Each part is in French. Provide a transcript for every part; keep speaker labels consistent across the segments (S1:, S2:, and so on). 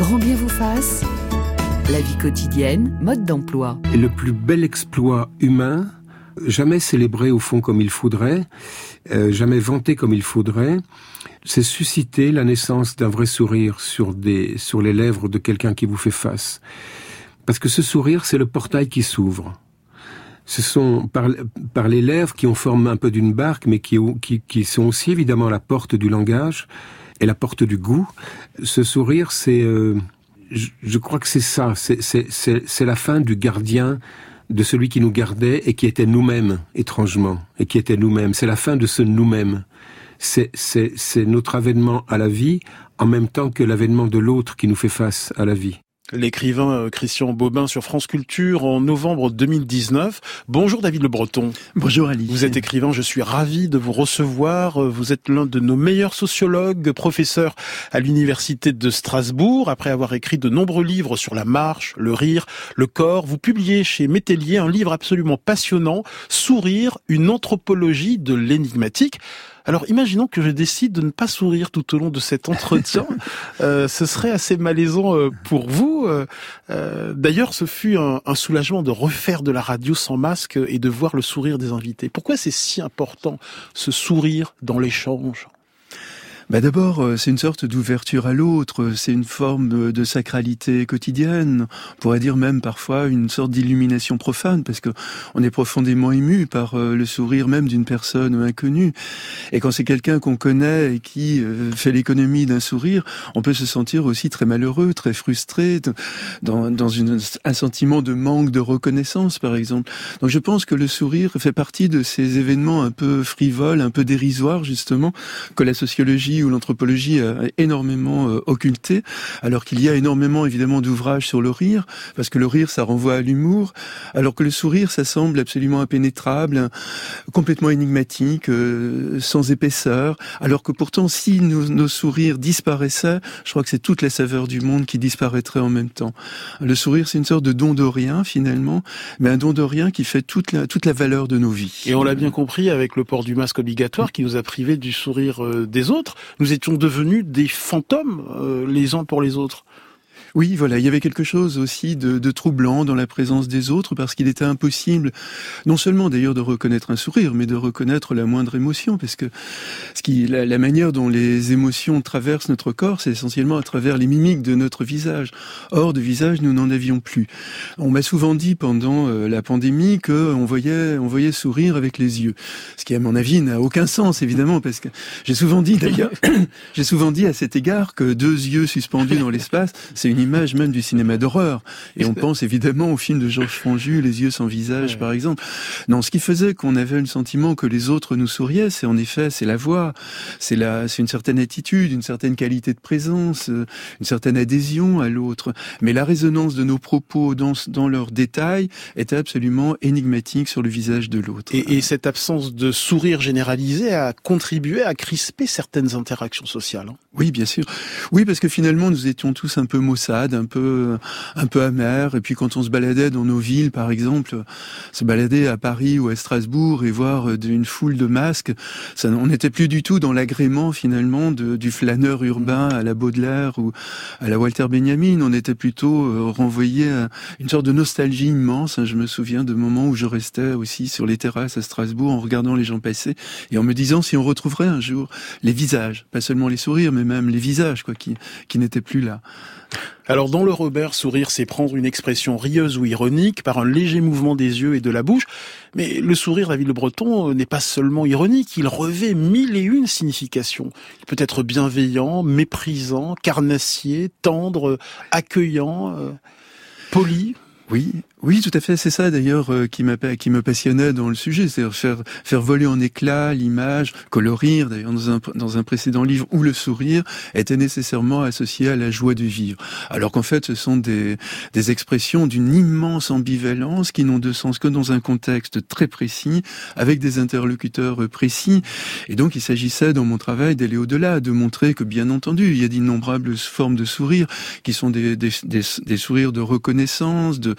S1: Grand bien vous fasse. La vie quotidienne, mode d'emploi.
S2: Le plus bel exploit humain, jamais célébré au fond comme il faudrait, euh, jamais vanté comme il faudrait, c'est susciter la naissance d'un vrai sourire sur des sur les lèvres de quelqu'un qui vous fait face. Parce que ce sourire, c'est le portail qui s'ouvre. Ce sont par, par les lèvres qui ont forme un peu d'une barque, mais qui, qui, qui sont aussi évidemment la porte du langage et la porte du goût. Ce sourire, c'est, euh, je, je, crois que c'est ça, c'est la fin du gardien de celui qui nous gardait et qui était nous-mêmes, étrangement, et qui était nous-mêmes. C'est la fin de ce nous-mêmes. C'est notre avènement à la vie en même temps que l'avènement de l'autre qui nous fait face à la vie
S3: l'écrivain euh, Christian Bobin sur France Culture en novembre 2019. Bonjour David Le Breton.
S4: Bonjour Ali.
S3: Vous êtes écrivain, je suis ravi de vous recevoir. Vous êtes l'un de nos meilleurs sociologues, professeur à l'université de Strasbourg. Après avoir écrit de nombreux livres sur la marche, le rire, le corps, vous publiez chez Métellier un livre absolument passionnant, Sourire, une anthropologie de l'énigmatique. Alors imaginons que je décide de ne pas sourire tout au long de cet entretien. euh, ce serait assez malaisant euh, pour vous. Euh, euh, d'ailleurs, ce fut un, un, soulagement de refaire de la radio sans masque et de voir le sourire des invités. Pourquoi c'est si important ce sourire dans l'échange?
S4: Bah D'abord, euh, c'est une sorte d'ouverture à l'autre, c'est une forme de sacralité quotidienne, on pourrait dire même parfois une sorte d'illumination profane, parce que on est profondément ému par euh, le sourire même d'une personne inconnue. Et quand c'est quelqu'un qu'on connaît et qui euh, fait l'économie d'un sourire, on peut se sentir aussi très malheureux, très frustré, dans, dans une, un sentiment de manque de reconnaissance, par exemple. Donc je pense que le sourire fait partie de ces événements un peu frivoles, un peu dérisoires, justement, que la sociologie où l'anthropologie a énormément euh, occulté, alors qu'il y a énormément évidemment d'ouvrages sur le rire, parce que le rire ça renvoie à l'humour, alors que le sourire ça semble absolument impénétrable, complètement énigmatique, euh, sans épaisseur, alors que pourtant si nos, nos sourires disparaissaient, je crois que c'est toute la saveur du monde qui disparaîtrait en même temps. Le sourire c'est une sorte de don de rien finalement, mais un don de rien qui fait toute la, toute la valeur de nos vies.
S3: Et on l'a bien compris avec le port du masque obligatoire qui nous a privé du sourire euh, des autres nous étions devenus des fantômes euh, les uns pour les autres.
S4: Oui, voilà, il y avait quelque chose aussi de, de troublant dans la présence des autres parce qu'il était impossible, non seulement d'ailleurs de reconnaître un sourire, mais de reconnaître la moindre émotion, parce que ce qui, la, la manière dont les émotions traversent notre corps, c'est essentiellement à travers les mimiques de notre visage. Or, de visage, nous n'en avions plus. On m'a souvent dit pendant euh, la pandémie que on voyait, on voyait sourire avec les yeux, ce qui, à mon avis, n'a aucun sens évidemment, parce que j'ai souvent dit d'ailleurs, j'ai souvent dit à cet égard que deux yeux suspendus dans l'espace, c'est une image même du cinéma d'horreur. Et on pense évidemment au film de Georges Franju, Les yeux sans visage, ouais. par exemple. Non, ce qui faisait qu'on avait le sentiment que les autres nous souriaient, c'est en effet, c'est la voix, c'est la, c'est une certaine attitude, une certaine qualité de présence, une certaine adhésion à l'autre. Mais la résonance de nos propos dans, dans leurs détails était absolument énigmatique sur le visage de l'autre.
S3: Et, et, cette absence de sourire généralisé a contribué à crisper certaines interactions sociales. Hein
S4: oui, bien sûr. Oui, parce que finalement, nous étions tous un peu maussades un peu, un peu amer. Et puis quand on se baladait dans nos villes, par exemple, se balader à Paris ou à Strasbourg et voir une foule de masques, ça, on n'était plus du tout dans l'agrément finalement de, du flâneur urbain à la Baudelaire ou à la Walter Benjamin. On était plutôt euh, renvoyé à une sorte de nostalgie immense. Je me souviens de moments où je restais aussi sur les terrasses à Strasbourg en regardant les gens passer et en me disant si on retrouverait un jour les visages, pas seulement les sourires, mais même les visages quoi, qui, qui n'étaient plus là.
S3: Alors dans le Robert, sourire, c'est prendre une expression rieuse ou ironique par un léger mouvement des yeux et de la bouche. Mais le sourire, David Le Breton, n'est pas seulement ironique, il revêt mille et une significations. Il peut être bienveillant, méprisant, carnassier, tendre, accueillant, euh, poli.
S4: Oui, oui, tout à fait. C'est ça d'ailleurs euh, qui, qui me passionnait dans le sujet, c'est-à-dire faire, faire voler en éclats l'image, colorir d'ailleurs dans un, dans un précédent livre où le sourire était nécessairement associé à la joie de vivre. Alors qu'en fait, ce sont des, des expressions d'une immense ambivalence qui n'ont de sens que dans un contexte très précis, avec des interlocuteurs précis. Et donc, il s'agissait dans mon travail d'aller au-delà, de montrer que bien entendu, il y a d'innombrables formes de sourires qui sont des, des, des, des sourires de reconnaissance, de,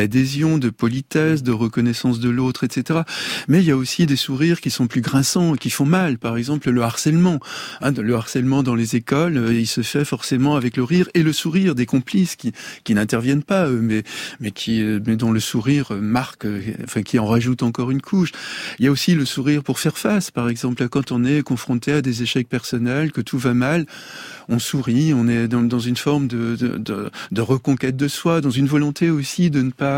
S4: d'adhésion, de politesse, de reconnaissance de l'autre, etc. Mais il y a aussi des sourires qui sont plus grinçants, qui font mal. Par exemple, le harcèlement. Hein, le harcèlement dans les écoles, euh, il se fait forcément avec le rire et le sourire des complices qui, n'interviennent pas, mais, euh, mais dont le sourire marque, enfin, qui en rajoute encore une couche. Il y a aussi le sourire pour faire face, par exemple, quand on est confronté à des échecs personnels, que tout va mal, on sourit, on est dans, une forme de, reconquête de soi, dans une volonté aussi de ne pas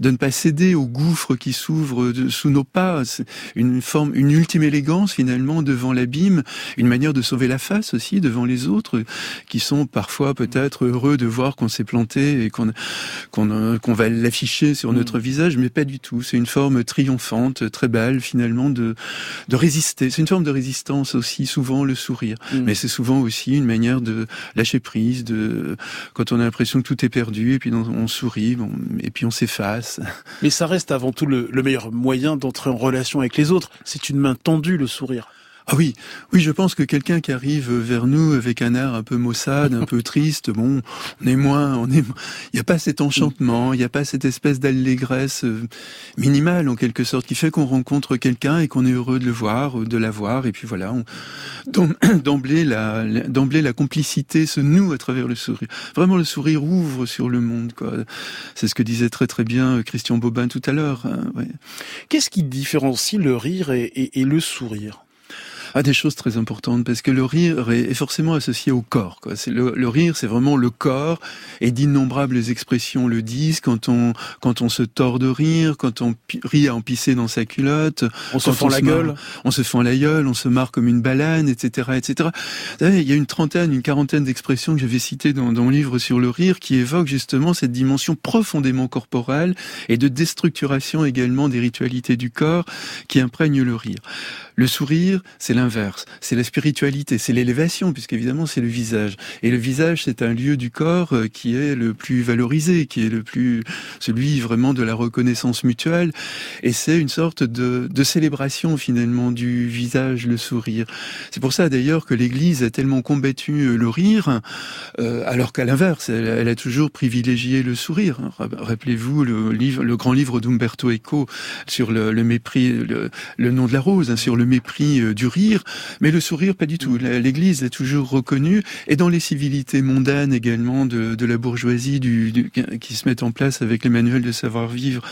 S4: de ne pas céder au gouffre qui s'ouvre sous nos pas, une forme, une ultime élégance finalement devant l'abîme, une manière de sauver la face aussi devant les autres qui sont parfois peut-être heureux de voir qu'on s'est planté et qu'on qu'on va l'afficher sur mm. notre visage, mais pas du tout. C'est une forme triomphante, très belle finalement de de résister. C'est une forme de résistance aussi souvent le sourire, mm. mais c'est souvent aussi une manière de lâcher prise, de quand on a l'impression que tout est perdu, et puis on sourit, et puis on s'efface.
S3: Mais ça reste avant tout le meilleur moyen d'entrer en relation avec les autres. C'est une main tendue, le sourire.
S4: Ah oui, oui, je pense que quelqu'un qui arrive vers nous avec un air un peu maussade, un peu triste, bon, on est moins, on est, il n'y a pas cet enchantement, il n'y a pas cette espèce d'allégresse euh, minimale en quelque sorte qui fait qu'on rencontre quelqu'un et qu'on est heureux de le voir, de la voir, et puis voilà, d'emblée la, d'emblée la complicité se noue à travers le sourire. Vraiment, le sourire ouvre sur le monde, quoi. C'est ce que disait très très bien Christian Bobin tout à l'heure. Hein,
S3: Qu'est-ce qui différencie le rire et le sourire?
S4: Ah, des choses très importantes parce que le rire est, forcément associé au corps. Quoi. Le, le, rire, c'est vraiment le corps et d'innombrables expressions le disent quand on quand on se tord de rire, quand on rit à en pisser dans sa culotte,
S3: on se fend la gueule,
S4: on se fend la gueule, on se marre comme une balane, etc., etc. Savez, il y a une trentaine, une quarantaine d'expressions que j'avais citées dans, dans mon livre sur le rire qui évoquent justement cette dimension profondément corporelle et de déstructuration également des ritualités du corps qui imprègnent le rire. Le sourire, c'est l'inverse. C'est la spiritualité, c'est l'élévation, puisqu'évidemment c'est le visage. Et le visage, c'est un lieu du corps euh, qui est le plus valorisé, qui est le plus celui vraiment de la reconnaissance mutuelle. Et c'est une sorte de, célébration finalement du visage, le sourire. C'est pour ça d'ailleurs que l'Église a tellement combattu euh, le rire, euh, alors qu'à l'inverse, elle, a toujours privilégié le sourire. Rappelez-vous le livre, le grand livre d'Umberto Eco sur le, mépris, le, nom de la rose, hein, sur le mépris du rire, mais le sourire pas du tout. L'Église est toujours reconnue, et dans les civilités mondaines également de, de la bourgeoisie du, qui se met en place avec les manuels de savoir-vivre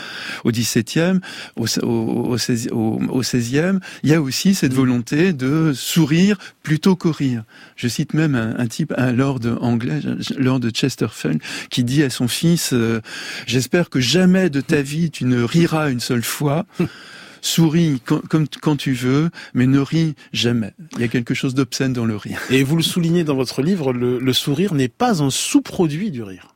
S4: au XVIIe, au, au, au, XVIe, il y a aussi cette volonté de sourire plutôt qu'au rire. Je cite même un, un, type, un lord anglais, lord Chesterfield, qui dit à son fils euh, J'espère que jamais de ta vie tu ne riras une seule fois. Souris quand, tu veux, mais ne ris jamais. Il y a quelque chose d'obscène dans le rire.
S3: Et vous le soulignez dans votre livre, le sourire n'est pas un sous-produit du rire.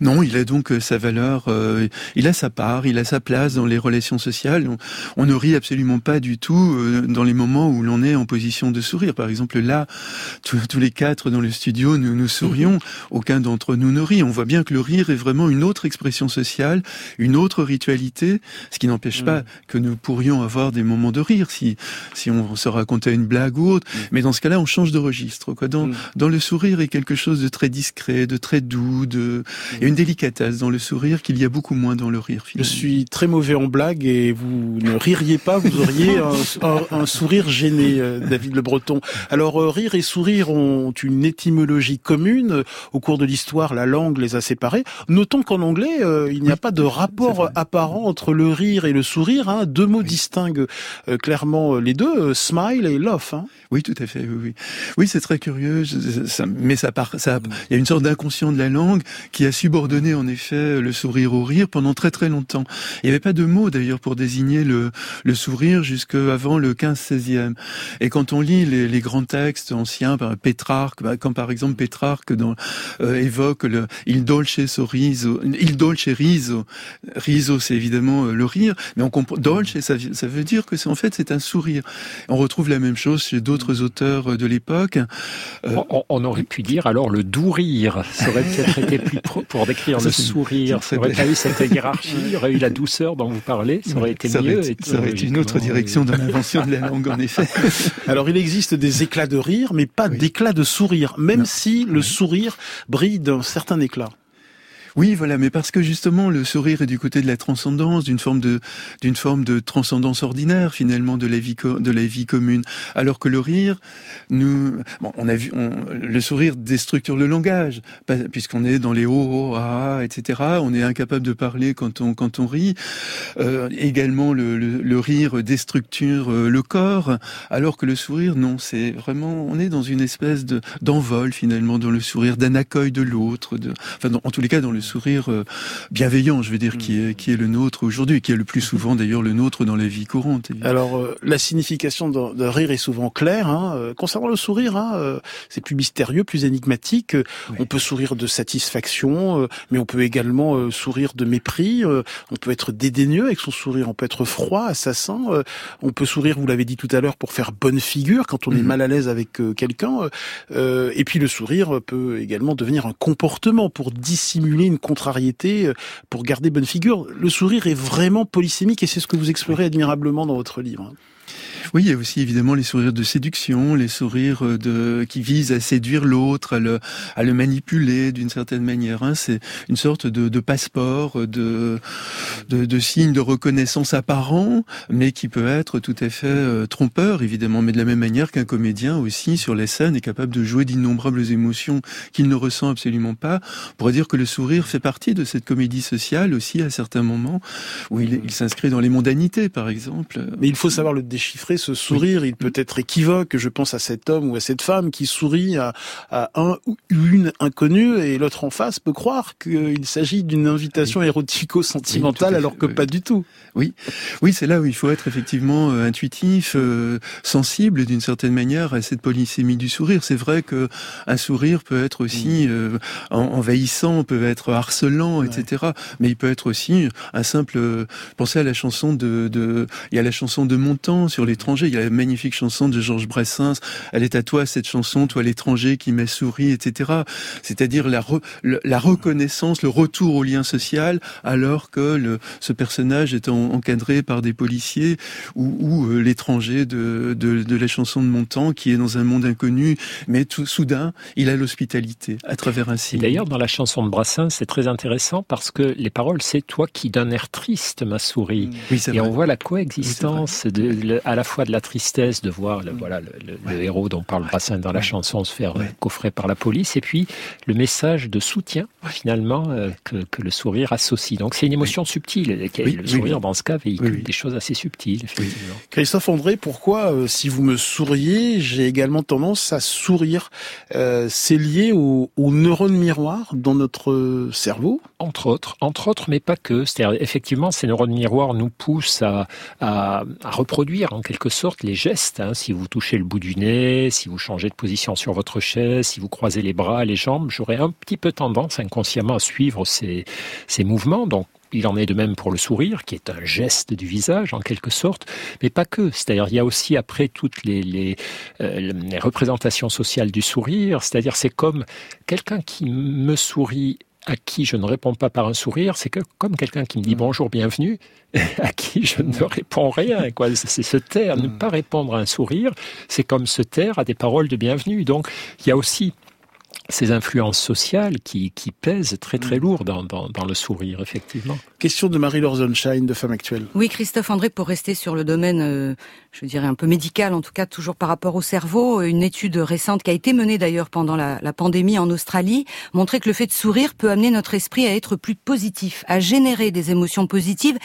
S4: Non, il a donc euh, sa valeur, euh, il a sa part, il a sa place dans les relations sociales. On, ne rit absolument pas du tout euh, dans les moments où l'on est en position de sourire. Par exemple, là, tous les quatre dans le studio, nous nous sourions. Mhm. Aucun d'entre nous ne rit. On voit bien que le rire est vraiment une autre expression sociale, une autre ritualité, ce qui n'empêche mhm. pas que nous pourrions avoir des moments de rire si si on se racontait une blague ou autre. Mhm. Mais dans ce cas-là, on change de registre. Quoi. Dans, dans le sourire est quelque chose de très discret, de très doux, de a une délicatesse dans le sourire qu'il y a beaucoup moins dans le rire.
S3: Finalement. Je suis très mauvais en blague et vous ne ririez pas, vous auriez un, sourire gêné, euh, David Le Breton. Alors euh, rire et sourire ont une étymologie commune. Au cours de l'histoire, la langue les a séparés. Notons qu'en anglais, euh, il n'y a pas de rapport apparent entre le rire et le sourire. Hein. Deux mots distinguent clairement les deux, smile et laugh. Hein.
S4: Oui, tout à fait. Oui, oui. oui c'est très curieux. Mais ça part. Ça, il y a une sorte d'inconscient de la langue qui a subordonné en effet le sourire au rire pendant très très longtemps. Il n'y avait pas de mot d'ailleurs pour désigner le, le sourire jusqu'avant le 15-16e. Et quand on lit les, les grands textes anciens, par Pétrarque, bah, comme par exemple Pétrarque dans, euh, évoque le il dolce sorriso, il dolce riso, riso c'est évidemment euh, le rire, mais on comprend dolce ça, ça veut dire que c'est en fait c'est un sourire. On retrouve la même chose chez d'autres auteurs de l'époque.
S5: Euh, on, on, aurait pu dire alors le doux rire, ça aurait peut-être été plus pour décrire le sourire. Ça aurait pas eu cette hiérarchie, il y aurait eu la douceur dont vous parlez, ça aurait été mieux.
S4: ça aurait été une autre direction dans l'invention de la langue, en effet.
S3: Alors, il existe des éclats de rire, mais pas d'éclats de sourire, même si le sourire brille d'un certain éclat.
S4: Oui, voilà, mais parce que justement le sourire est du côté de la transcendance, d'une forme de d'une forme de transcendance ordinaire finalement de la vie de la vie commune, alors que le rire, nous, bon, on a vu, le sourire déstructure le langage, puisqu'on est dans les hauts, oh, ah, etc. On est incapable de parler quand on quand on rit. Euh, également, le, le, le, rire déstructure euh, le corps, alors que le sourire, non, c'est vraiment, on est dans une espèce de d'envol finalement dans le sourire, d'un accueil de l'autre, de, enfin, en tous les cas dans le sourire euh, bienveillant, je veux dire, qui est, qui est le nôtre aujourd'hui, qui est le plus souvent d'ailleurs le nôtre dans la vie courante.
S3: Alors, euh, la signification de, rire est souvent claire. Hein. Euh, concernant le sourire, hein, c'est plus mystérieux, plus énigmatique. On peut sourire de satisfaction, mais on peut également sourire de mépris. on peut être dédaigneux avec son sourire, on peut être froid, assassin. on peut sourire, vous l'avez dit tout à l'heure, pour faire bonne figure quand on est mhm. mal à l'aise avec quelqu'un. et puis le sourire peut également devenir un comportement pour dissimuler une contrariété, euh, pour garder bonne figure. Le sourire est vraiment polysémique et c'est ce que vous explorez admirablement dans votre livre.
S4: Oui, il y a aussi évidemment les sourires de séduction, les sourires euh, qui visent à séduire l'autre, à le, manipuler d'une certaine manière. Hein. C'est une sorte de, passeport, de, de, signe de reconnaissance apparent, mais qui peut être tout à fait euh, trompeur, évidemment. Mais de la même manière qu'un comédien aussi sur les scènes est capable de jouer d'innombrables émotions qu'il ne ressent absolument pas. On pourrait dire que le sourire fait partie de cette comédie sociale aussi à certains moments où il s'inscrit dans les mondanités, par exemple.
S3: Mais il faut savoir le déchiffrer ce sourire, il peut être équivoque. Je pense à cet homme ou à cette femme qui sourit à, un ou une inconnue et l'autre en face peut croire qu'il s'agit d'une invitation érotico-sentimentale alors que pas du tout.
S4: Oui, oui, c'est là où il faut être effectivement euh, intuitif, euh, sensible d'une certaine manière à cette polysémie du sourire. C'est vrai que un sourire peut être aussi euh, envahissant, peut être harcelant, etc. Mais il peut être aussi un simple. Pensez à la chanson de, de il y a la chanson de Montand sur les il y a la magnifique chanson de Georges Brassens. Elle est à toi cette chanson, toi l'étranger qui m'a souri, etc. C'est-à-dire la, la reconnaissance, le retour au lien social, alors que le, ce personnage est encadré par des policiers ou, ou euh, l'étranger de, de, de, la chanson de Montand qui est dans un monde inconnu, mais tout soudain il a l'hospitalité à travers un signe.
S5: D'ailleurs dans la chanson de Brassens c'est très intéressant parce que les paroles c'est toi qui d'un air triste m'a souri oui, et on voit la coexistence de, à la fois fois de la tristesse de voir le, voilà, le, héros dont parle Brassin dans la chanson se faire coffrer par la police, et puis le message de soutien finalement euh, que, que, le sourire associe. Donc c'est une émotion subtile. le sourire dans ce cas véhicule des choses assez subtiles.
S3: Christophe André, pourquoi euh, si vous me souriez, j'ai également tendance à sourire. Euh, C'est lié aux au neurones miroirs dans notre cerveau?
S5: Entre autres, entre autres, mais pas que. C'est-à-dire effectivement, ces neurones miroirs nous poussent à, à, à reproduire en quelque sorte les gestes. Hein. Si vous touchez le bout du nez, si vous changez de position sur votre chaise, si vous croisez les bras, les jambes, j'aurais un petit peu tendance inconsciemment à suivre ces, mouvements. Donc il en est de même pour le sourire, qui est un geste du visage en quelque sorte, mais pas que. C'est-à-dire il y a aussi après toutes les, euh, les représentations sociales du sourire, c'est-à-dire c'est comme quelqu'un qui me sourit à qui je ne réponds pas par un sourire, c'est que comme quelqu'un qui me dit mm. bonjour, bienvenue, à qui je ne réponds rien. Quoi. C'est se taire, ne mm. pas répondre à un sourire, c'est comme se taire à des paroles de bienvenue. Donc il y a aussi ces influences sociales qui, qui pèsent très très mm. lourd dans, dans, dans, le sourire, effectivement.
S3: Question de Marie-Laure Zonshine, de Femme Actuelle.
S6: Oui, Christophe André, pour rester sur le domaine, euh, je dirais un peu médical, en tout cas toujours par rapport au cerveau, une étude récente qui a été menée d'ailleurs pendant la, la pandémie en Australie montrait que le fait de sourire peut amener notre esprit à être plus positif, à générer des émotions positives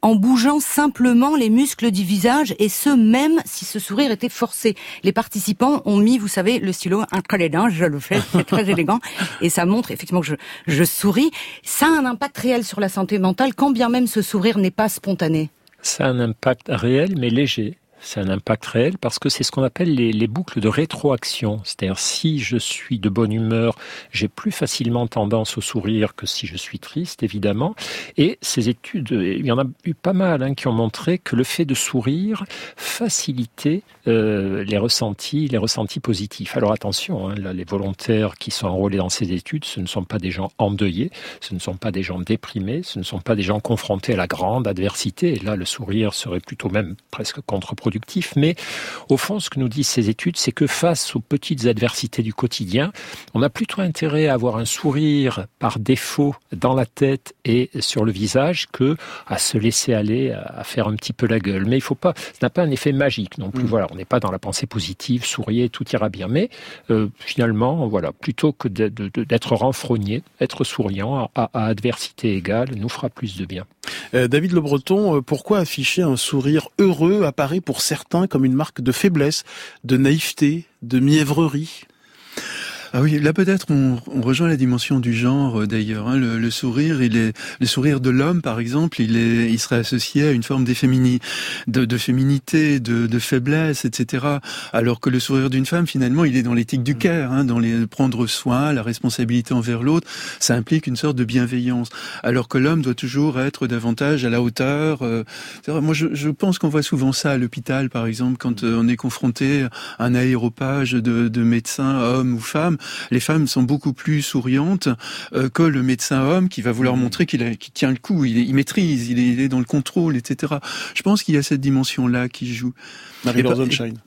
S6: en bougeant simplement les muscles du visage et ce même si ce sourire était forcé. Les participants ont mis, vous savez, le stylo entre les dents, je le fais très élégant et ça montre effectivement que je, je souris. Ça a un impact réel sur la santé mentale, quand bien même ce sourire n'est pas spontané.
S5: Ça a un impact réel, mais léger c'est un impact réel parce que c'est ce qu'on appelle les, les, boucles de rétroaction. C'est-à-dire si je suis de bonne humeur, j'ai plus facilement tendance au sourire que si je suis triste, évidemment. Et ces études, il y en a eu pas mal hein, qui ont montré que le fait de sourire facilitait euh, les ressentis, les ressentis positifs. Alors attention, hein, là, les volontaires qui sont enrôlés dans ces études, ce ne sont pas des gens endeuillés, ce ne sont pas des gens déprimés, ce ne sont pas des gens confrontés à la grande adversité. Là, le sourire serait plutôt même presque contre-productif productif. Mais au fond, ce que nous disent ces études, c'est que face aux petites adversités du quotidien, on a plutôt intérêt à avoir un sourire par défaut dans la tête et sur le visage que à se laisser aller à faire un petit peu la gueule. Mais il faut pas, ça n'a pas un effet magique non plus. Mm. Voilà, on n'est pas dans la pensée positive, souriez, tout ira bien. Mais euh, finalement, voilà, plutôt que d'être renfrogné, être souriant à, adversité égale nous fera plus de bien.
S3: Euh, David Le Breton, euh, pourquoi afficher un sourire heureux apparaît pour certains comme une marque de faiblesse, de naïveté, de mièvrerie?
S4: Ah oui, là peut-être on, on, rejoint la dimension du genre euh, d'ailleurs. Hein. Le, le, sourire, il est le sourire de l'homme par exemple, il est, il serait associé à une forme d'efféminé, de, de, féminité, de, de, faiblesse, etc. Alors que le sourire d'une femme, finalement, il est dans l'éthique du care, hein, dans les prendre soin, la responsabilité envers l'autre. Ça implique une sorte de bienveillance. Alors que l'homme doit toujours être davantage à la hauteur. Euh, moi, je, je pense qu'on voit souvent ça à l'hôpital, par exemple, quand euh, on est confronté à un aéropage de, de médecins, hommes ou femmes les femmes sont beaucoup plus souriantes euh, que le médecin homme qui va vouloir mmh. montrer qu'il tient le coup, il, il maîtrise, il est, il est, dans le contrôle, etc. Je pense qu'il y a cette dimension-là qui joue.
S3: Marie-Laure Sunshine.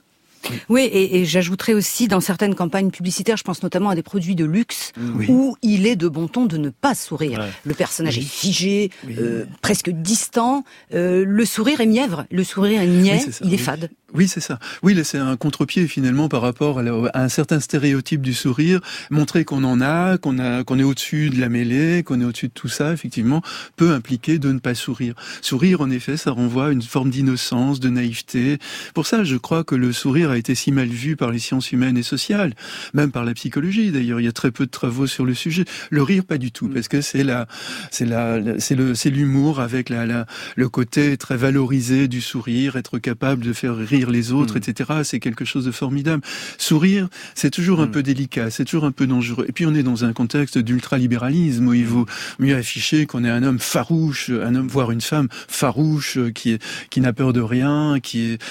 S6: Oui, et, et j'ajouterais aussi dans certaines campagnes publicitaires, je pense notamment à des produits de luxe, où il est de bon ton de ne pas sourire. Le personnage est figé, euh, presque distant. Euh, le sourire est mièvre, le sourire est niais, il est fade.
S4: Oui, c'est ça. Oui, c'est un contre-pied finalement par rapport à, un certain stéréotype du sourire. Montrer qu'on en a, qu'on a, qu'on est au-dessus de la mêlée, qu'on est au-dessus de tout ça, effectivement, peut impliquer de ne pas sourire. Sourire, en effet, ça renvoie à une forme d'innocence, de naïveté. Pour ça, je crois que le sourire a été si mal vu par les sciences humaines et sociales, même par la psychologie. D'ailleurs, il y a très peu de travaux sur le sujet. Le rire, pas du tout, parce que c'est la, c'est la, c'est le, c'est l'humour avec la, la, le côté très valorisé du sourire, être capable de faire rire les autres, mm. etc. C'est quelque chose de formidable. Sourire, c'est toujours un mm. peu délicat, c'est toujours un peu dangereux. Et puis on est dans un contexte d'ultralibéralisme où il vaut mieux afficher qu'on est un homme farouche, un homme, voire une femme farouche, qui est, qui n'a peur de rien, qui est,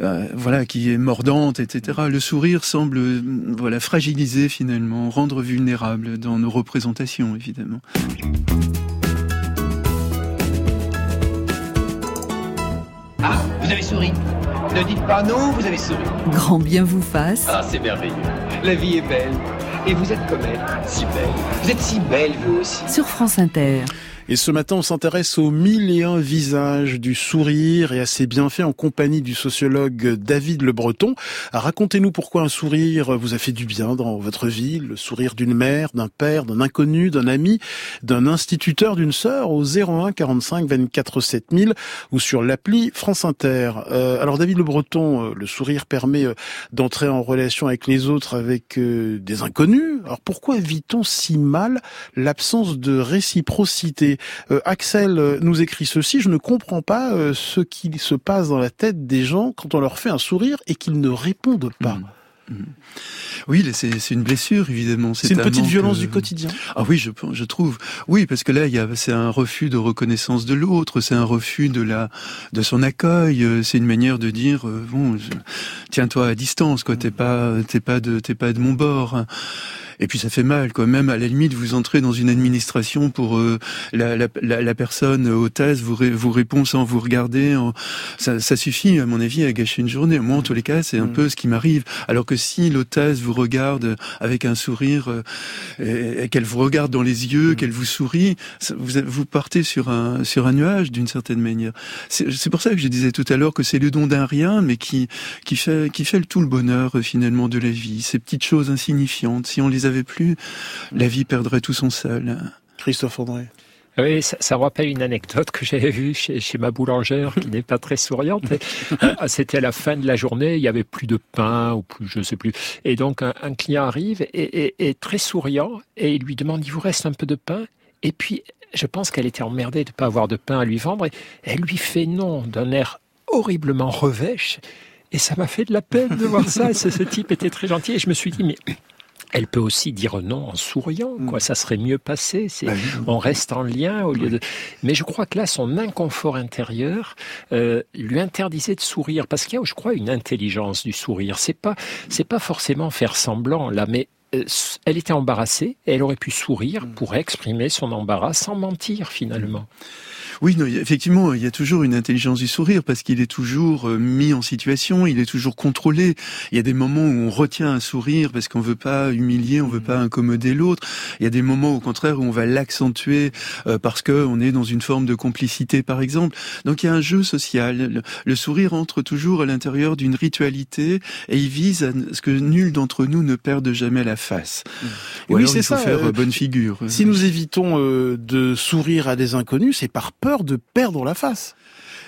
S4: euh, voilà, qui est mordante, etc. Le sourire semble, voilà, fragiliser finalement, rendre vulnérable dans nos représentations, évidemment.
S7: Ah, vous avez souri ne dites pas non, vous avez souri.
S1: Grand bien vous fasse.
S7: Ah, c'est merveilleux. La vie est belle. Et vous êtes comme elle, si belle. Vous êtes si belle, vous aussi.
S1: Sur France Inter.
S3: Et ce matin, on s'intéresse aux mille et un visages du sourire et à ses bienfaits en compagnie du sociologue David Le Breton. Racontez-nous pourquoi un sourire vous a fait du bien dans votre vie, le sourire d'une mère, d'un père, d'un inconnu, d'un ami, d'un instituteur, d'une sœur au 01 45 24 7000 ou sur l'appli France Inter. Euh, alors David Le Breton, euh, le sourire permet euh, d'entrer en relation avec les autres avec des inconnus. Alors pourquoi vit-on si mal l'absence de réciprocité? Euh, Axel euh, nous écrit ceci, je ne comprends pas euh, ce qui se passe dans la tête des gens quand on leur fait un sourire et qu'ils ne répondent pas. Mmh. Mmh.
S4: Oui, c'est une blessure évidemment.
S3: C'est une petite violence du quotidien.
S4: Ah oui, je, je trouve. Oui, parce que là, c'est un refus de reconnaissance de l'autre, c'est un refus de la de son accueil. C'est une manière de dire bon, tiens-toi à distance, quoi. T'es pas t'es pas de t'es pas de mon bord. Et puis ça fait mal, quoi. Même à la limite, vous entrez dans une administration pour euh, la, la, la, personne hôtesse vous, vous répond sans vous regarder. Ça, ça, suffit, à mon avis, à gâcher une journée. Moi, en tous les cas, c'est un mm. peu ce qui m'arrive. Alors que si l'hôtesse vous regarde avec un sourire, euh, et, qu'elle vous regarde dans les yeux, mm. qu'elle vous sourit, vous, vous partez sur un, sur un nuage d'une certaine manière. C'est pour ça que je disais tout à l'heure que c'est le don d'un rien, mais qui, qui fait, qui fait tout le bonheur finalement de la vie. Ces petites choses insignifiantes, si on les avait plus, la vie perdrait tout son sel.
S3: Christophe André.
S5: Oui, ça, ça, rappelle une anecdote que j'avais vue chez, chez, ma boulangère, qui n'est pas très souriante. Euh, c'était à la fin de la journée, il y avait plus de pain ou plus, je sais plus. Et donc un, client arrive et est très souriant et il lui demande, il vous reste un peu de pain? Et puis, je pense qu'elle était emmerdée de ne pas avoir de pain à lui vendre. Et elle lui fait non d'un air horriblement revêche. Et ça m'a fait de la peine de voir ça. Ce, ce type était très gentil. Et je me suis dit, mais elle peut aussi dire non en souriant, quoi. Mm. Ça serait mieux passé. C'est, bah on reste en lien au lieu de. Mais je crois que là, son inconfort intérieur euh, lui interdisait de sourire, parce qu'il y a, je crois, une intelligence du sourire. C'est pas, c'est pas forcément faire semblant là, mais euh, elle était embarrassée et elle aurait pu sourire mm. pour exprimer son embarras sans mentir finalement.
S4: Oui, non, effectivement, il y a toujours une intelligence du sourire parce qu'il est toujours euh, mis en situation, il est toujours contrôlé. Il y a des moments où on retient un sourire parce qu'on veut pas humilier, on veut pas incommoder l'autre. Il y a des moments au contraire où on va l'accentuer euh, parce que on est dans une forme de complicité, par exemple. Donc il y a un jeu social. Le, sourire entre toujours à l'intérieur d'une ritualité et il vise à ce que nul d'entre nous ne perde jamais la face.
S3: Mmh. oui, c'est ça.
S4: Faire euh, bonne figure.
S3: Si nous évitons de sourire à des inconnus, c'est par peur de perdre la face.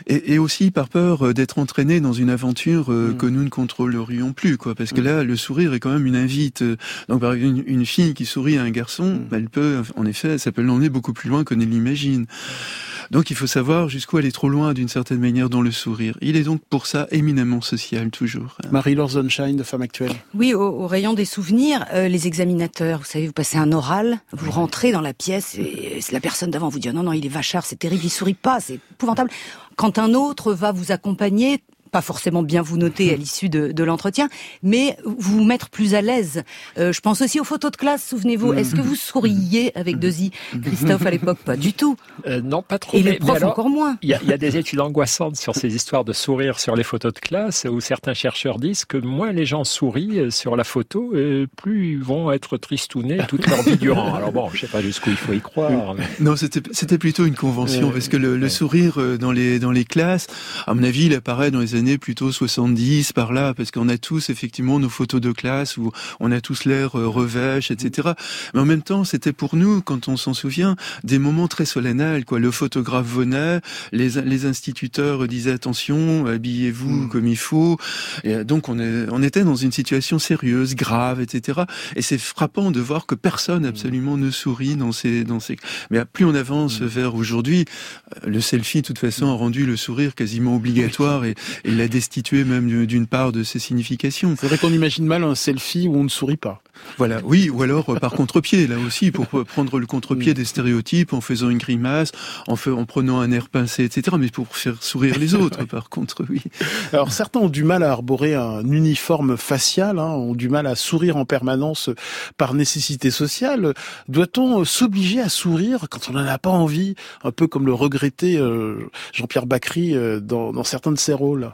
S4: Et, aussi par peur euh, d'être entraîné dans une aventure euh, mm. que nous ne contrôlerions plus, quoi. Parce que mm. là, le sourire est quand même une invite. Euh, donc, par une, une fille qui sourit à un garçon, mm. elle peut, en effet, ça peut l'emmener beaucoup plus loin qu'on ne l'imagine. Donc il faut savoir jusqu'où elle est trop loin d'une certaine manière dans le sourire. Il est donc pour ça éminemment social toujours.
S3: Marie-Laure Sunshine de Femme Actuelle.
S6: Oui, au, rayon des souvenirs, les examinateurs, vous savez, vous passez un oral, vous rentrez dans la pièce et la personne d'avant vous dit non, non, il est vachard, c'est terrible, il sourit pas, c'est épouvantable. Quand un autre va vous accompagner, pas forcément bien vous noter à l'issue de, de l'entretien, mais vous mettre plus à l'aise. Euh, je pense aussi aux photos de classe, souvenez-vous. Est-ce que vous souriez avec Desi Christophe à l'époque? Pas du tout.
S5: Euh, non, pas trop.
S6: Et les profs encore moins.
S5: Il y, y, a des études angoissantes sur ces histoires de sourire sur les photos de classe, où certains chercheurs disent que moins les gens sourient euh, sur la photo, plus ils vont être tristounés toute leur vie durant. Alors bon, je sais pas jusqu'où il faut y croire.
S4: Non, c'était plutôt une convention, parce que le, le sourire dans les, dans les classes, à mon avis, il apparaît dans les années plutôt 70 par là, parce qu'on a tous effectivement nos photos de classe où on a tous l'air euh, revêche, etc. Mais en même temps, c'était pour nous, quand on s'en souvient, des moments très solennels. Quoi, le photographe venait, les, les instituteurs disaient attention, habillez-vous mm. comme il faut. Et euh, donc on, est, on était dans une situation sérieuse, grave, etc. Et c'est frappant de voir que personne absolument ne sourit dans ces, dans ces. Mais plus on avance mm. vers aujourd'hui, euh, le selfie, de toute façon, a rendu le sourire quasiment obligatoire et, et la destituer même d'une part de ses significations.
S3: C'est vrai qu'on imagine mal un selfie où on ne sourit pas.
S4: Voilà, oui, ou alors euh, par contre-pied, là aussi, pour prendre le contre-pied mm. des stéréotypes en faisant une grimace, en, en prenant un air pincé, etc. Mais pour faire sourire les autres, par contre, oui.
S3: Alors certains ont du mal à arborer un uniforme facial, hein, ont du mal à sourire en permanence par nécessité sociale. Doit-on s'obliger à sourire quand on n'en a pas envie, un peu comme le regrettait euh, Jean-Pierre Bacry euh, dans, dans certains de ses rôles?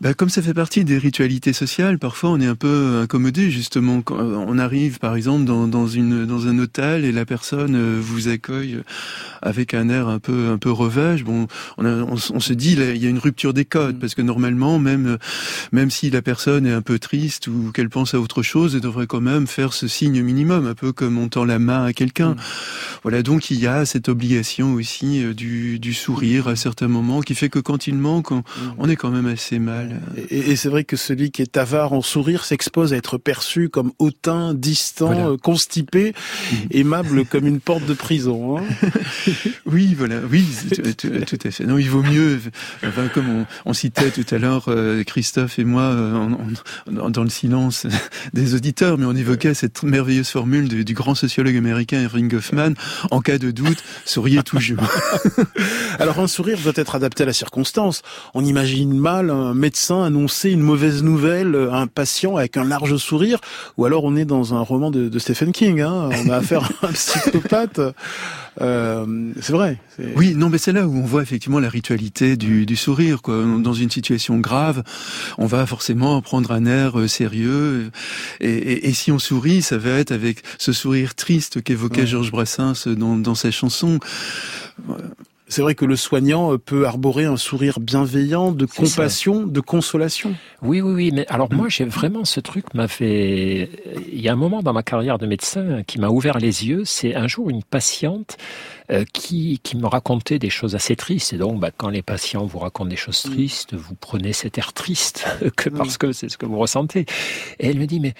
S4: bah, comme ça fait partie des ritualités sociales, parfois on est un peu incommodé justement. Quand on arrive par exemple dans, dans, une, dans un hôtel et la personne euh, vous accueille avec un air un peu un peu revêche. Bon, on, on, se dit là, il y a une rupture des codes mm. parce que normalement même même si la personne est un peu triste ou qu'elle pense à autre chose, elle devrait quand même faire ce signe minimum, un peu comme on tend la main à quelqu'un. Mm. Voilà, donc il y a cette obligation aussi euh, du, du sourire à certains moments qui fait que quand il manque, on, mm. on est quand même assez mal.
S3: Et, c'est vrai que celui qui est avare en sourire s'expose à être perçu comme hautain, distant, euh, constipé, aimable comme une porte de prison. Hein.
S4: oui, voilà, oui, tout, à fait. Non, il vaut mieux, enfin, comme on, citait tout à l'heure, euh, Christophe et moi, euh, dans le silence des auditeurs, mais on évoquait cette merveilleuse formule du, grand sociologue américain Irving Goffman, en cas de doute, souriez toujours.
S3: Alors un sourire doit être adapté à la circonstance. On imagine mal un médecin médecin annoncer une mauvaise nouvelle à un patient avec un large sourire, ou alors on est dans un roman de, Stephen King, hein, on a affaire à un psychopathe. Euh, c'est vrai.
S4: Oui, non, mais c'est là où on voit effectivement la ritualité du, du, sourire. Quoi. Dans une situation grave, on va forcément prendre un air euh, sérieux, et, et, et si on sourit, ça va être avec ce sourire triste qu'évoquait Georges Brassens dans, dans ses chansons.
S3: C'est vrai que le soignant peut arborer un sourire bienveillant, de compassion, de consolation.
S5: Oui, oui, oui. Mais alors moi, j'ai vraiment ce truc m'a fait. Il y a un moment dans ma carrière de médecin qui m'a ouvert les yeux. C'est un jour une patiente euh, qui, qui me racontait des choses assez tristes. Et donc, bah, quand les patients vous racontent des choses mm. tristes, vous prenez cet air triste que parce que c'est ce que vous ressentez. Et elle me dit, mais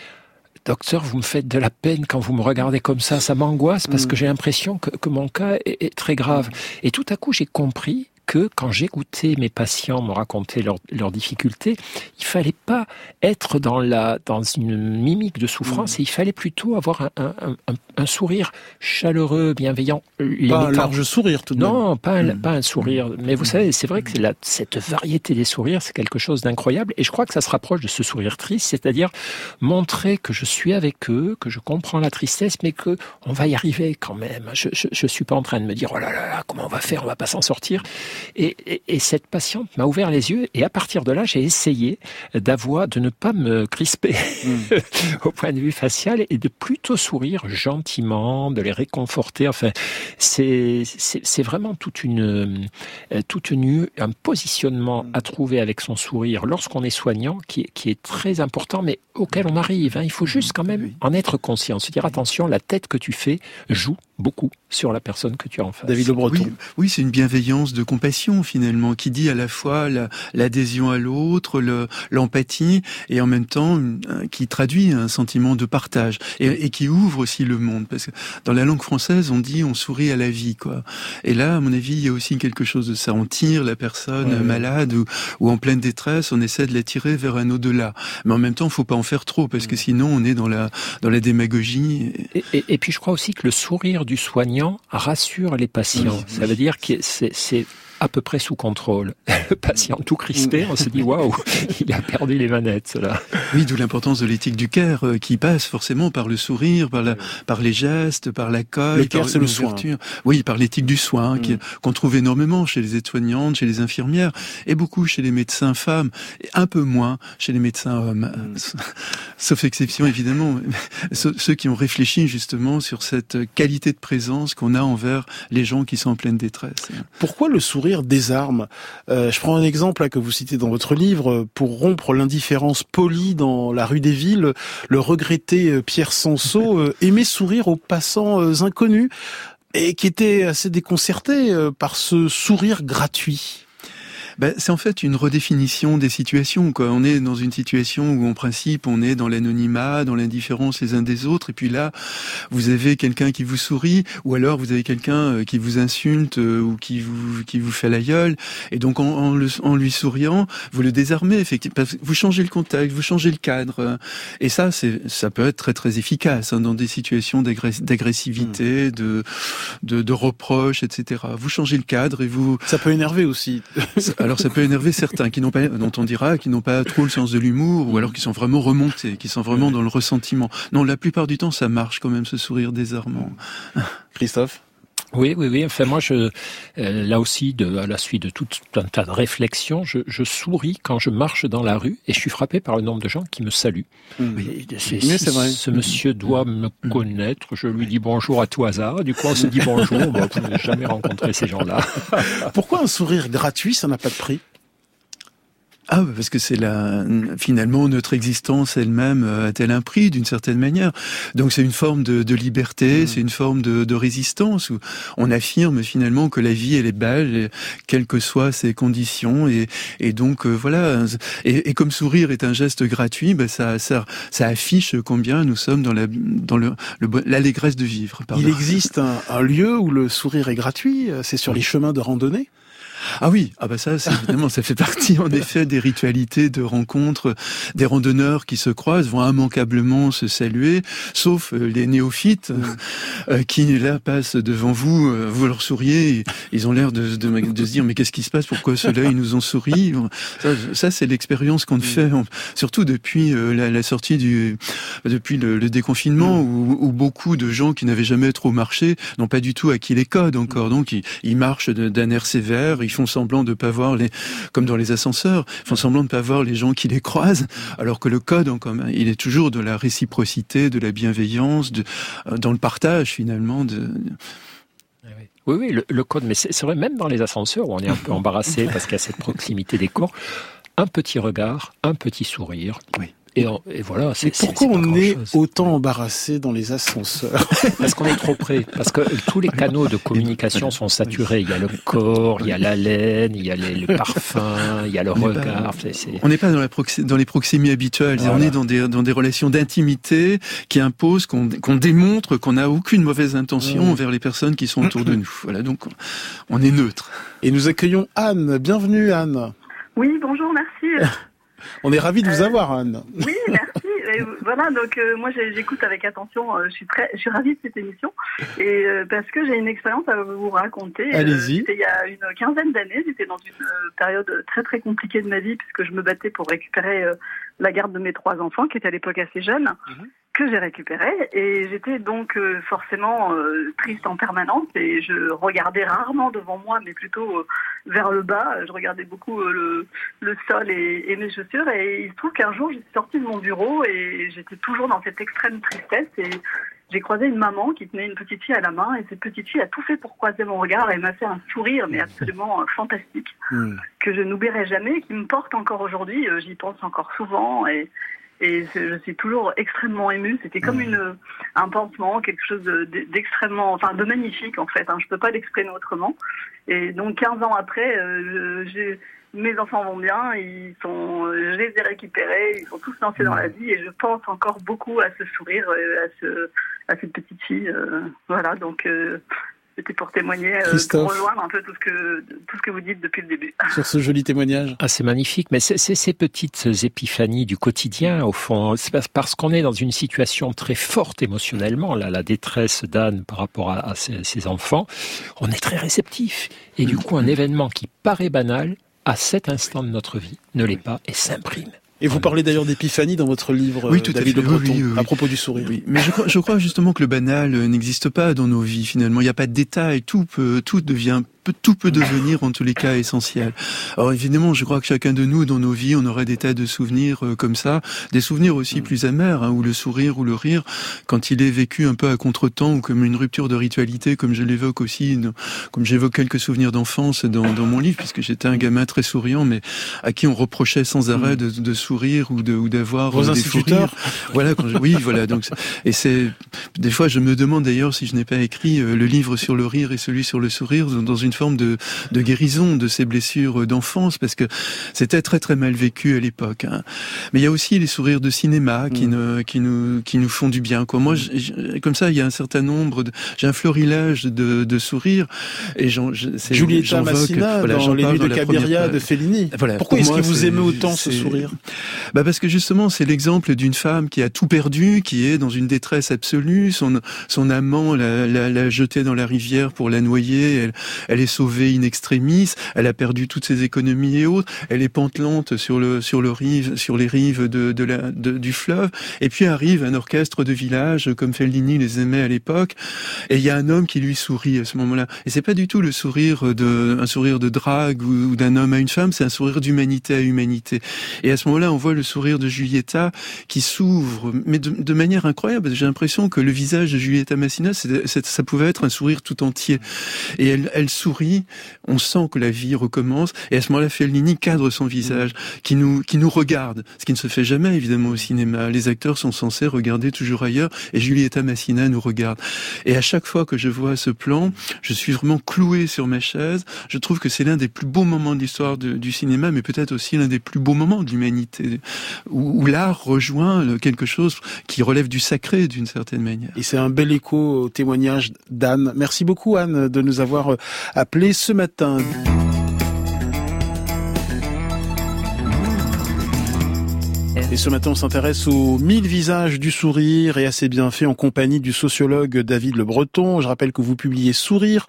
S5: Docteur, vous me faites de la peine quand vous me regardez comme ça, ça m'angoisse parce que mm. j'ai l'impression que, mon cas est, très grave. Et tout à coup, j'ai compris que quand j'écoutais mes patients me raconter leurs difficultés, il fallait pas être dans la dans une mimique de souffrance, mmh. et il fallait plutôt avoir un, un, un, sourire chaleureux, bienveillant.
S3: pas un large sourire tout de même.
S5: Non, pas un, mmh. pas un sourire. Mais vous savez, c'est vrai que la, cette variété des sourires, c'est quelque chose d'incroyable, et je crois que ça se rapproche de ce sourire triste, c'est-à-dire montrer que je suis avec eux, que je comprends la tristesse, mais que on va y arriver quand même. Je, je suis pas en train de me dire oh là là, comment on va faire, on va pas s'en sortir. Et, et, et cette patiente m'a ouvert les yeux, et à partir de là, j'ai essayé d'avoir, de ne pas me crisper mmh. au point de vue facial et de plutôt sourire gentiment, de les réconforter. Enfin, c'est vraiment toute une euh, toute une un positionnement à trouver avec son sourire lorsqu'on est soignant qui, qui est très important, mais auquel on arrive. Hein. Il faut juste quand même en être conscient, se dire attention, la tête que tu fais joue beaucoup sur la personne que tu as en face.
S3: David Le Breton.
S4: Oui, oui c'est une bienveillance de compassion finalement qui dit à la fois l'adhésion à l'autre, l'empathie et en même temps qui traduit un sentiment de partage et, et, qui ouvre aussi le monde parce que dans la langue française on dit on sourit à la vie quoi. Et là à mon avis il y a aussi quelque chose de ça. On tire la personne malade ou, ou, en pleine détresse, on essaie de la tirer vers un au-delà. Mais en même temps, il faut pas en faire trop parce que sinon on est dans la dans la démagogie.
S5: Et, et, et puis je crois aussi que le sourire du soignant rassure les patients. Ça veut dire que c'est à peu près sous contrôle. Le patient tout crispé, on se dit waouh, il a perdu les manettes là.
S4: Oui, d'où l'importance de l'éthique du care euh, qui passe forcément par le sourire, par, la, par les gestes, par l'accueil.
S3: Le care, c'est le soin.
S4: Oui, par l'éthique du soin mm. qu'on trouve énormément chez les aides-soignantes, chez les infirmières et beaucoup chez les médecins femmes et un peu moins chez les médecins hommes. Mm. Sauf exception évidemment, ceux qui ont réfléchi justement sur cette qualité de présence qu'on a envers les gens qui sont en pleine détresse.
S3: Pourquoi le sourire des armes. Euh, je prends un exemple que vous citez dans votre livre. Pour rompre l'indifférence polie dans la rue des villes, le regretté euh, Pierre Sanso euh, aimait sourire aux passants inconnus et qui était assez déconcerté par ce sourire gratuit
S4: ben, C'est en fait une redéfinition des situations. Quoi. On est dans une situation où, en principe, on est dans l'anonymat, dans l'indifférence les uns des autres, et puis là, vous avez quelqu'un qui vous sourit, ou alors vous avez quelqu'un euh, qui vous insulte euh, ou qui vous qui vous fait la gueule, et donc en, en, le, en lui souriant, vous le désarmez effectivement. Vous changez le contexte, vous changez le cadre, et ça, ça peut être très très efficace hein, dans des situations d'agressivité, mmh. de, de de reproches, etc. Vous changez le cadre et vous.
S3: Ça peut énerver aussi.
S4: Alors ça peut énerver certains qui n'ont pas, dont on dira, qui n'ont pas trop le sens de l'humour, ou alors qui sont vraiment remontés, qui sont vraiment dans le ressentiment. Non, la plupart du temps, ça marche quand même, ce sourire désarmant.
S3: Christophe?
S5: Oui, oui, oui. Enfin, moi, je, euh, là aussi, de, à la suite de tout un tas de réflexions, je, je, souris quand je marche dans la rue et je suis frappé par le nombre de gens qui me saluent.
S3: Mmh. c'est vrai.
S5: Ce monsieur doit me mmh. connaître. Je lui dis bonjour à tout hasard. Du coup, on se dit bonjour. Bon, n'avez jamais rencontré ces gens-là.
S3: Pourquoi un sourire gratuit, ça n'a pas de prix?
S4: Ah, parce que c'est la finalement notre existence elle-même euh, a-t-elle un prix d'une certaine manière. Donc c'est une forme de, de liberté, mmh. c'est une forme de, de, résistance où on affirme finalement que la vie elle est belle, quelles que soient ses conditions, et, et donc euh, voilà. Et, et, comme sourire est un geste gratuit, ben ça, ça, ça affiche combien nous sommes dans la dans le l'allégresse de vivre.
S3: Il existe un, un, lieu où le sourire est gratuit. C'est sur les chemins de randonnée?
S4: Ah oui, ah bah ça, évidemment, ça fait partie en effet des ritualités de rencontres. Des randonneurs qui se croisent vont immanquablement se saluer, sauf euh, les néophytes euh, qui là passent devant vous, euh, vous leur souriez, ils ont l'air de, de, de, se dire mais qu'est-ce qui se passe, pourquoi ceux-là ils nous ont souri? Ça, ça c'est l'expérience qu'on fait, surtout depuis la, la, sortie du, depuis le, le déconfinement, où, où, beaucoup de gens qui n'avaient jamais trop marché n'ont pas du tout acquis les codes encore, donc ils, ils marchent d'un air sévère, ils font semblant de pas voir les, comme dans les ascenseurs, font semblant de pas voir les gens qui les croisent, alors que le code, en commun, il est toujours de la réciprocité, de la bienveillance, de, euh, dans le partage finalement. De...
S5: Oui, oui, le, code, mais c'est vrai, même dans les ascenseurs où on est un peu embarrassé parce qu'il y a cette proximité des corps, un petit regard, un petit sourire. Oui Et, voilà,
S3: c'est pourquoi on est autant embarrassé dans les ascenseurs?
S5: Parce qu'on est trop près. Parce que tous les canaux de communication sont saturés. Il y a le corps, il y a l'haleine, il y a les, parfums, il y a le regard.
S4: On n'est pas dans, la dans les proxémies habituelles. On est dans des, dans des relations d'intimité qui imposent qu'on démontre qu'on n'a aucune mauvaise intention envers les personnes qui sont autour de nous. Voilà, donc on est neutre.
S3: Et nous accueillons Anne. Bienvenue Anne.
S8: Oui, bonjour, merci.
S3: On est ravis de vous euh, avoir, Anne.
S8: Oui, merci. voilà, donc euh, moi j'écoute avec attention. Euh, je suis très, je suis ravie de cette émission et parce que j'ai une expérience à vous raconter.
S3: Allez-y.
S8: il y a une quinzaine d'années. J'étais dans une période très très compliquée de ma vie puisque je me battais pour récupérer la garde de mes trois enfants qui étaient à l'époque assez jeunes. Mhm que j'ai récupéré et j'étais donc euh, forcément euh, triste en permanence et je regardais rarement devant moi mais plutôt euh, vers le bas. Je regardais beaucoup le, le sol et, et, mes chaussures et il se trouve qu'un jour je suis sortie de mon bureau et j'étais toujours dans cette extrême tristesse et j'ai croisé une maman qui tenait une petite fille à la main et cette petite fille a tout fait pour croiser mon regard et m'a fait un sourire mais absolument fantastique hmm. que je n'oublierai jamais qui me porte encore aujourd'hui. J'y pense encore souvent et et je suis toujours extrêmement émue. C'était comme une, un pansement, quelque chose d'extrêmement, enfin de magnifique en fait. Hein. Je peux pas l'exprimer autrement. Et donc 15 ans après, euh, mes enfants vont bien, ils sont, je les ai récupérés, ils sont tous lancés dans la vie et je pense encore beaucoup à ce sourire, euh, à, ce, à cette petite fille. Euh, voilà, donc c'était pour témoigner, euh, pour rejoindre un peu tout ce que tout ce que vous dites depuis le début.
S3: Sur ce joli témoignage.
S5: Ah, c'est magnifique, mais c'est ces petites épiphanies du quotidien, au fond, c'est parce qu'on est dans une situation très forte émotionnellement, là, la détresse d'Anne par rapport à, ses, enfants, on est très réceptif. Et du coup, un événement qui paraît banal, à cet instant de notre vie, ne l'est pas et s'imprime.
S3: Et vous parlez d'ailleurs d'épiphanie dans votre livre, oui, tout David à, fait. Breton, à propos du sourire. Oui,
S4: mais je crois, je crois justement que le banal n'existe pas dans nos vies. Finalement, il n'y a pas de détails. Tout peut, tout devient tout peut devenir en tous les cas essentiel. Alors évidemment, je crois que chacun de nous, dans nos vies, on aurait des tas de souvenirs euh, comme ça, des souvenirs aussi mm. plus amers, hein, où le sourire ou le rire, quand il est vécu un peu à contre-temps ou comme une rupture de ritualité, comme je l'évoque aussi, comme j'évoque quelques souvenirs d'enfance dans, dans, mon livre, puisque j'étais un gamin très souriant, mais à qui on reprochait sans arrêt mm. de, de sourire ou de ou d'avoir
S3: des instituteurs.
S4: Voilà, quand je, oui, voilà. Donc et c'est des fois, je me demande d'ailleurs si je n'ai pas écrit euh, le livre sur le rire et celui sur le sourire dans une forme de, de guérison de ces blessures d'enfance, parce que c'était très très mal vécu à l'époque. Hein. Mais il y a aussi les sourires de cinéma qui, mm. ne, qui, nous, qui nous font du bien. Quoi. Moi, comme ça, il y a un certain nombre, j'ai un florilège de, de sourires.
S3: Et j'en, Julieta Massina voilà, dans Les Nuits de Cabiria de Fellini. Voilà, Pourquoi est-ce que vous aimez autant ce sourire?
S4: Bah Parce que justement, c'est l'exemple d'une femme qui a tout perdu, qui est dans une détresse absolue. Son, son amant l'a, l'a, jeté dans la rivière pour la noyer. Elle, elle est sauvée in extremis, elle a perdu toutes ses économies et autres, elle est pantelante sur le sur les rives du fleuve, et puis arrive un orchestre de village comme Fellini les aimait à l'époque, et il y a un homme qui lui sourit à ce moment-là. Et c'est pas du tout le sourire de un sourire de drague ou, d'un homme à une femme, c'est un sourire d'humanité à humanité. Et à ce moment-là, on voit le sourire de Julieta qui s'ouvre, mais de, de manière incroyable. J'ai l'impression que le visage de Julieta Massina, ça pouvait être un sourire tout entier. Et elle, elle sourit on sent que la vie recommence, et à ce moment-là, Fellini cadre son visage, qui nous, qui nous regarde, ce qui ne se fait jamais évidemment au cinéma. Les acteurs sont censés regarder toujours ailleurs, et Julieta Massina nous regarde. Et à chaque fois que je vois ce plan, je suis vraiment cloué sur ma chaise. Je trouve que c'est l'un des plus beaux moments de l'histoire du cinéma, mais peut-être aussi l'un des plus beaux moments de l'humanité, où, où l'art rejoint quelque chose qui relève du sacré d'une certaine manière.
S3: Et c'est un bel écho au témoignage d'Anne. Merci beaucoup Anne de nous avoir appelé ce matin. Et ce matin, on s'intéresse aux mille visages du sourire et assez bien fait en compagnie du sociologue David Le Breton. Je rappelle que vous publiez Sourire,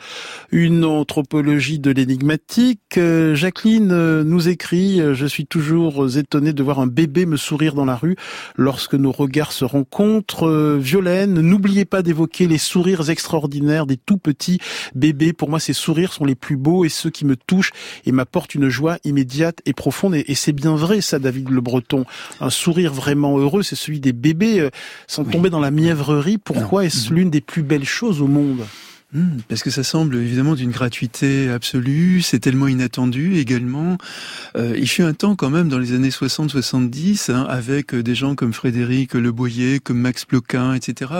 S3: une anthropologie de l'énigmatique. Euh, Jacqueline euh, nous écrit, euh, je suis toujours étonnée de voir un bébé me sourire dans la rue lorsque nos regards se rencontrent. Violaine, n'oubliez pas d'évoquer les sourires extraordinaires des tout petits bébés. Pour moi, ces sourires sont les plus beaux et ceux qui me touchent et m'apportent une joie immédiate et profonde. Et, c'est bien vrai, ça, David Le Breton sourire vraiment heureux, c'est celui des bébés, euh, sans tomber dans la mièvrerie. Pourquoi est-ce l'une des plus belles choses au monde?
S4: Hmm, parce que ça semble évidemment d'une gratuité absolue, c'est tellement inattendu également. Euh, il fut un temps quand même dans les années 60-70, hein, avec euh, des gens comme Frédéric Le Boyer, comme Max Ploquin, etc.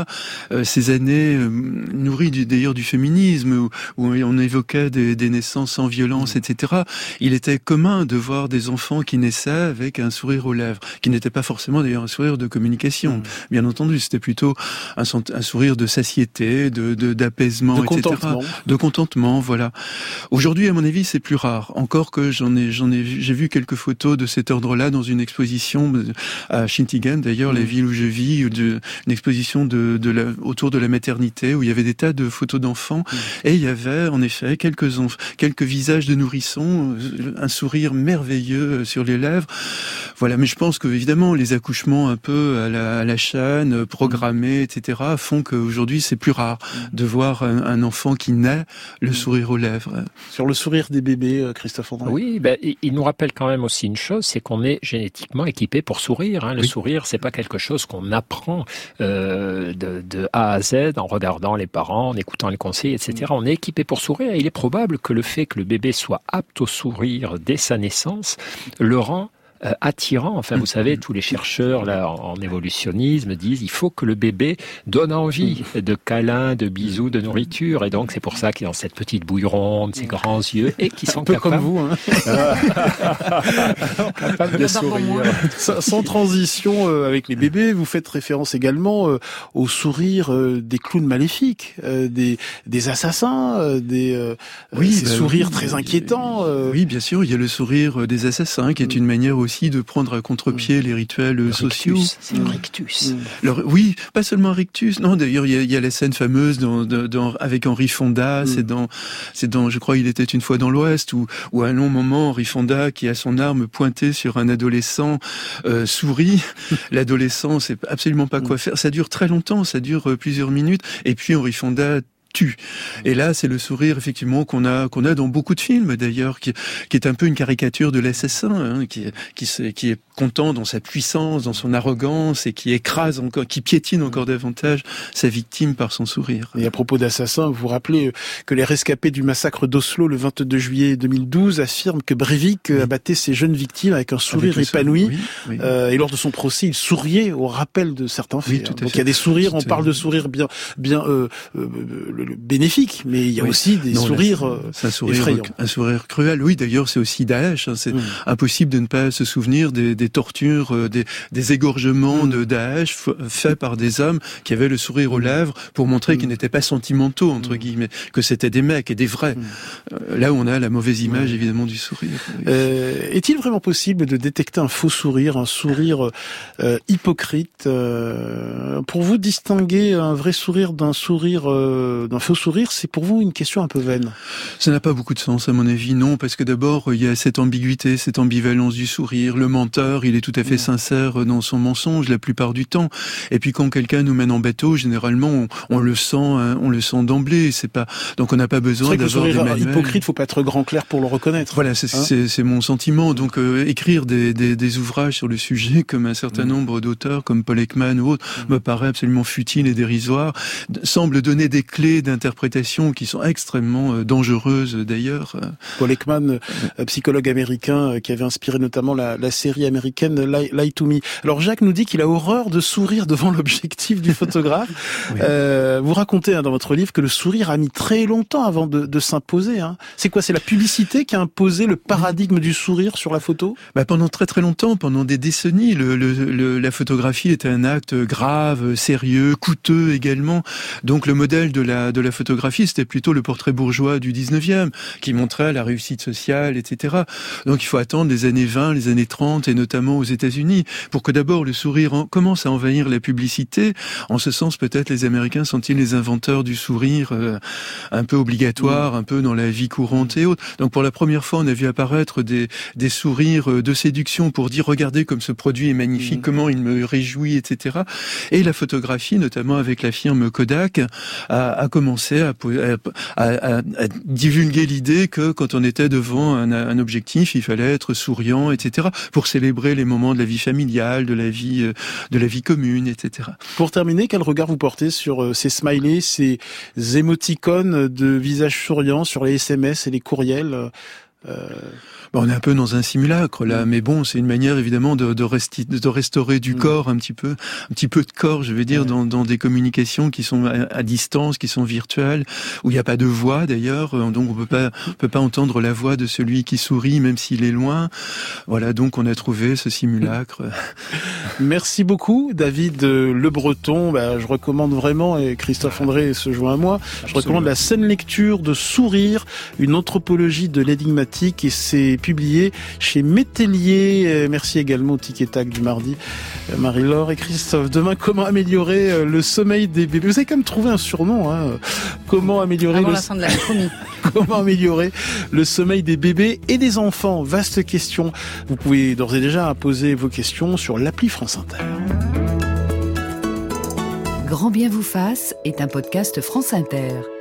S4: Euh, ces années euh, nourries d'ailleurs du féminisme, où, où, on évoquait des, des, naissances sans violence, etc. Il était commun de voir des enfants qui naissaient avec un sourire aux lèvres, qui n'était pas forcément d'ailleurs un sourire de communication, bien entendu, c'était plutôt un, un, sourire de satiété, de d'apaisement,
S3: de etc. Contentement.
S4: De contentement, voilà. Aujourd'hui, à mon avis, c'est plus rare. Encore que j'en ai, j'en ai, j'ai vu quelques photos de cet ordre-là dans une exposition à Shintigan, d'ailleurs, mmh. la ville où je vis, une exposition de, de la, autour de la maternité, où il y avait des tas de photos d'enfants, mmh. et il y avait, en effet, quelques quelques visages de nourrissons, euh, un sourire merveilleux sur les lèvres. Voilà, mais je pense que évidemment, les accouchements un peu à la, à la chaîne, programmés, etc., font qu'aujourd'hui, c'est plus rare de voir un, un enfant qui naît le sourire aux lèvres.
S3: Sur le sourire des bébés, euh, Christophe André
S5: Oui, ben, il nous rappelle quand même aussi une chose, c'est qu'on est génétiquement équipé pour sourire. Hein. Le oui. sourire, c'est pas quelque chose qu'on apprend euh, de, de, A à Z en regardant les parents, en écoutant les conseils, etc. Mmh. On est équipé pour sourire et il est probable que le fait que le bébé soit apte au sourire dès sa naissance le rend euh, attirant. Enfin, vous savez, tous les chercheurs là en évolutionnisme disent il faut que le bébé donne envie de câlins, de bisous, de nourriture. Et donc, c'est pour ça qu'il a cette petite bouille ronde, ces grands yeux, et qui sont
S3: Un peu
S5: capables,
S3: comme vous, hein.
S5: capables de sourire.
S3: Sans transition euh, avec les bébés, vous faites référence également euh, au sourire euh, des clowns maléfiques, euh, des, des assassins, euh, des
S4: oui,
S3: ces
S4: bah,
S3: sourires
S4: oui,
S3: très inquiétants.
S4: Oui, bien sûr, il y a le sourire des assassins qui est une manière aussi de prendre à contre-pied les rituels
S5: le
S4: sociaux.
S5: C'est le rictus.
S4: Le, oui, pas seulement un rictus. Non, d'ailleurs, il y, a, il y a la scène fameuse dans, dans, avec Henri Fonda. Mm. C'est dans, c'est dans, je crois, il était une fois dans l'Ouest où, où à un long moment, Henri Fonda, qui a son arme pointée sur un adolescent, euh, sourit. L'adolescent sait absolument pas quoi faire. Ça dure très longtemps, ça dure euh, plusieurs minutes. Et puis Henri Fonda tue. Et là, c'est le sourire effectivement qu'on a qu'on a dans beaucoup de films d'ailleurs, qui, qui est un peu une caricature de l'assassin, hein, qui, qui, qui est content dans sa puissance, dans son arrogance et qui écrase encore, qui piétine encore davantage sa victime par son sourire.
S3: Et à propos d'assassin, vous vous rappelez que les rescapés du massacre d'Oslo le 22 juillet 2012 affirment que Breivik oui. abattait ses jeunes victimes avec un sourire avec épanoui. Oui, oui. Euh, et lors de son procès, il souriait au rappel de certains faits. Donc il y a des sourires, on parle de sourires bien, bien euh, euh, bénéfiques, mais il y a aussi des
S4: non,
S3: sourires
S4: là, un sourire, effrayants. un sourire cruel. Oui, d'ailleurs, c'est aussi Daesh. Hein, c'est mmh. impossible de ne pas se souvenir des, des tortures, euh, des, des égorgements mmh. de Daesh faits par des hommes qui avaient le sourire aux lèvres pour montrer qu'ils n'étaient pas sentimentaux entre guillemets, que c'était des mecs et des vrais. Euh, là où on a la mauvaise image évidemment du sourire.
S3: Euh, Est-il vraiment possible de détecter un faux sourire, un sourire euh, hypocrite Pour vous, distinguer un vrai sourire d'un sourire, d'un faux sourire, c'est pour vous une question un peu vaine
S4: Ça n'a pas beaucoup de sens à mon avis, non, parce que d'abord il y a cette ambiguïté, cette ambivalence du sourire. Le menteur, il est tout à fait sincère dans son mensonge la plupart du temps. Et puis quand quelqu'un nous mène en bateau, généralement on, on le sent, hein, on le sent d'emblée. C'est pas donc on n'a pas besoin d'avoir des manuels.
S3: hypocrite, faut pas être grand clair pour le reconnaître.
S4: Voilà, c'est hein mon sentiment. Donc euh, écrire des, des, des, ouvrages sur le sujet, comme un certain mmh. nombre d'auteurs, comme Paul Ekman ou autres, mmh. me paraît absolument futile et dérisoire. Semble donner des clés d'interprétation qui sont extrêmement euh, dangereuses d'ailleurs.
S3: Paul Ekman, euh, psychologue américain, euh, qui avait inspiré notamment la, la série américaine Lie, Lie, to Me. Alors Jacques nous dit qu'il a horreur de sourire devant l'objectif du photographe. oui. euh, vous racontez hein, dans votre livre que le sourire a mis très longtemps avant de, de s'imposer. Hein. C'est quoi C'est la publicité qui a imposé le paradigme du sourire sur la photo?
S4: Bah, Pendant très très longtemps, pendant des décennies, le, le, le, la photographie était un acte grave, sérieux, coûteux également. Donc le modèle de la, de la photographie, c'était plutôt le portrait bourgeois du 19e, qui montrait la réussite sociale, etc. Donc il faut attendre les années 20, les années 30, et notamment aux États-Unis, pour que d'abord le sourire en, commence à envahir la publicité. En ce sens, peut-être les Américains sont-ils les inventeurs du sourire euh, un peu obligatoire, mmh. un peu dans la vie courante et autres. Donc pour la première fois, on a vu apparaître des, des sourires de séduction pour dire regardez comme ce produit est magnifique, mmh. comment il me réjouit, etc. Et la photographie, notamment avec la firme Kodak, a, a, commencé à, à, divulguer l'idée que quand on était devant un, un, objectif, il fallait être souriant, etc., pour célébrer les moments de la vie familiale, de la vie, euh, de la vie commune, etc.
S3: Pour terminer, quel regard vous portez sur euh, ces smileys, ces émoticônes de visage souriant sur les SMS et les courriels
S4: euh, on est un peu dans un simulacre là, mm. mais bon, c'est une manière évidemment de, de, de restaurer du mm. corps un petit peu, un petit peu de corps, je veux dire, dans, dans, des communications qui sont à, distance, qui sont virtuelles, où il n'y a pas de voix d'ailleurs, euh, donc on peut pas, on peut pas entendre la voix de celui qui sourit même s'il est loin. Voilà, donc on a trouvé ce simulacre.
S3: Merci beaucoup, David Le Breton. Bah, je recommande vraiment, et Christophe André se joint à moi, je recommande la scène lecture de Sourire, une anthropologie de l'énigmatique, et c'est publié chez Métellier. Euh, merci également au Tic Tac du mardi, euh, Marie-Laure et Christophe. Demain, comment améliorer euh, le sommeil des bébés? Vous avez quand même trouvé un surnom. Hein comment améliorer
S6: le...
S3: comment améliorer le sommeil des bébés et des enfants? Vaste question. Vous pouvez d'ores et déjà poser vos questions sur l'appli France Inter.
S1: Grand bien vous fasse est un podcast France Inter.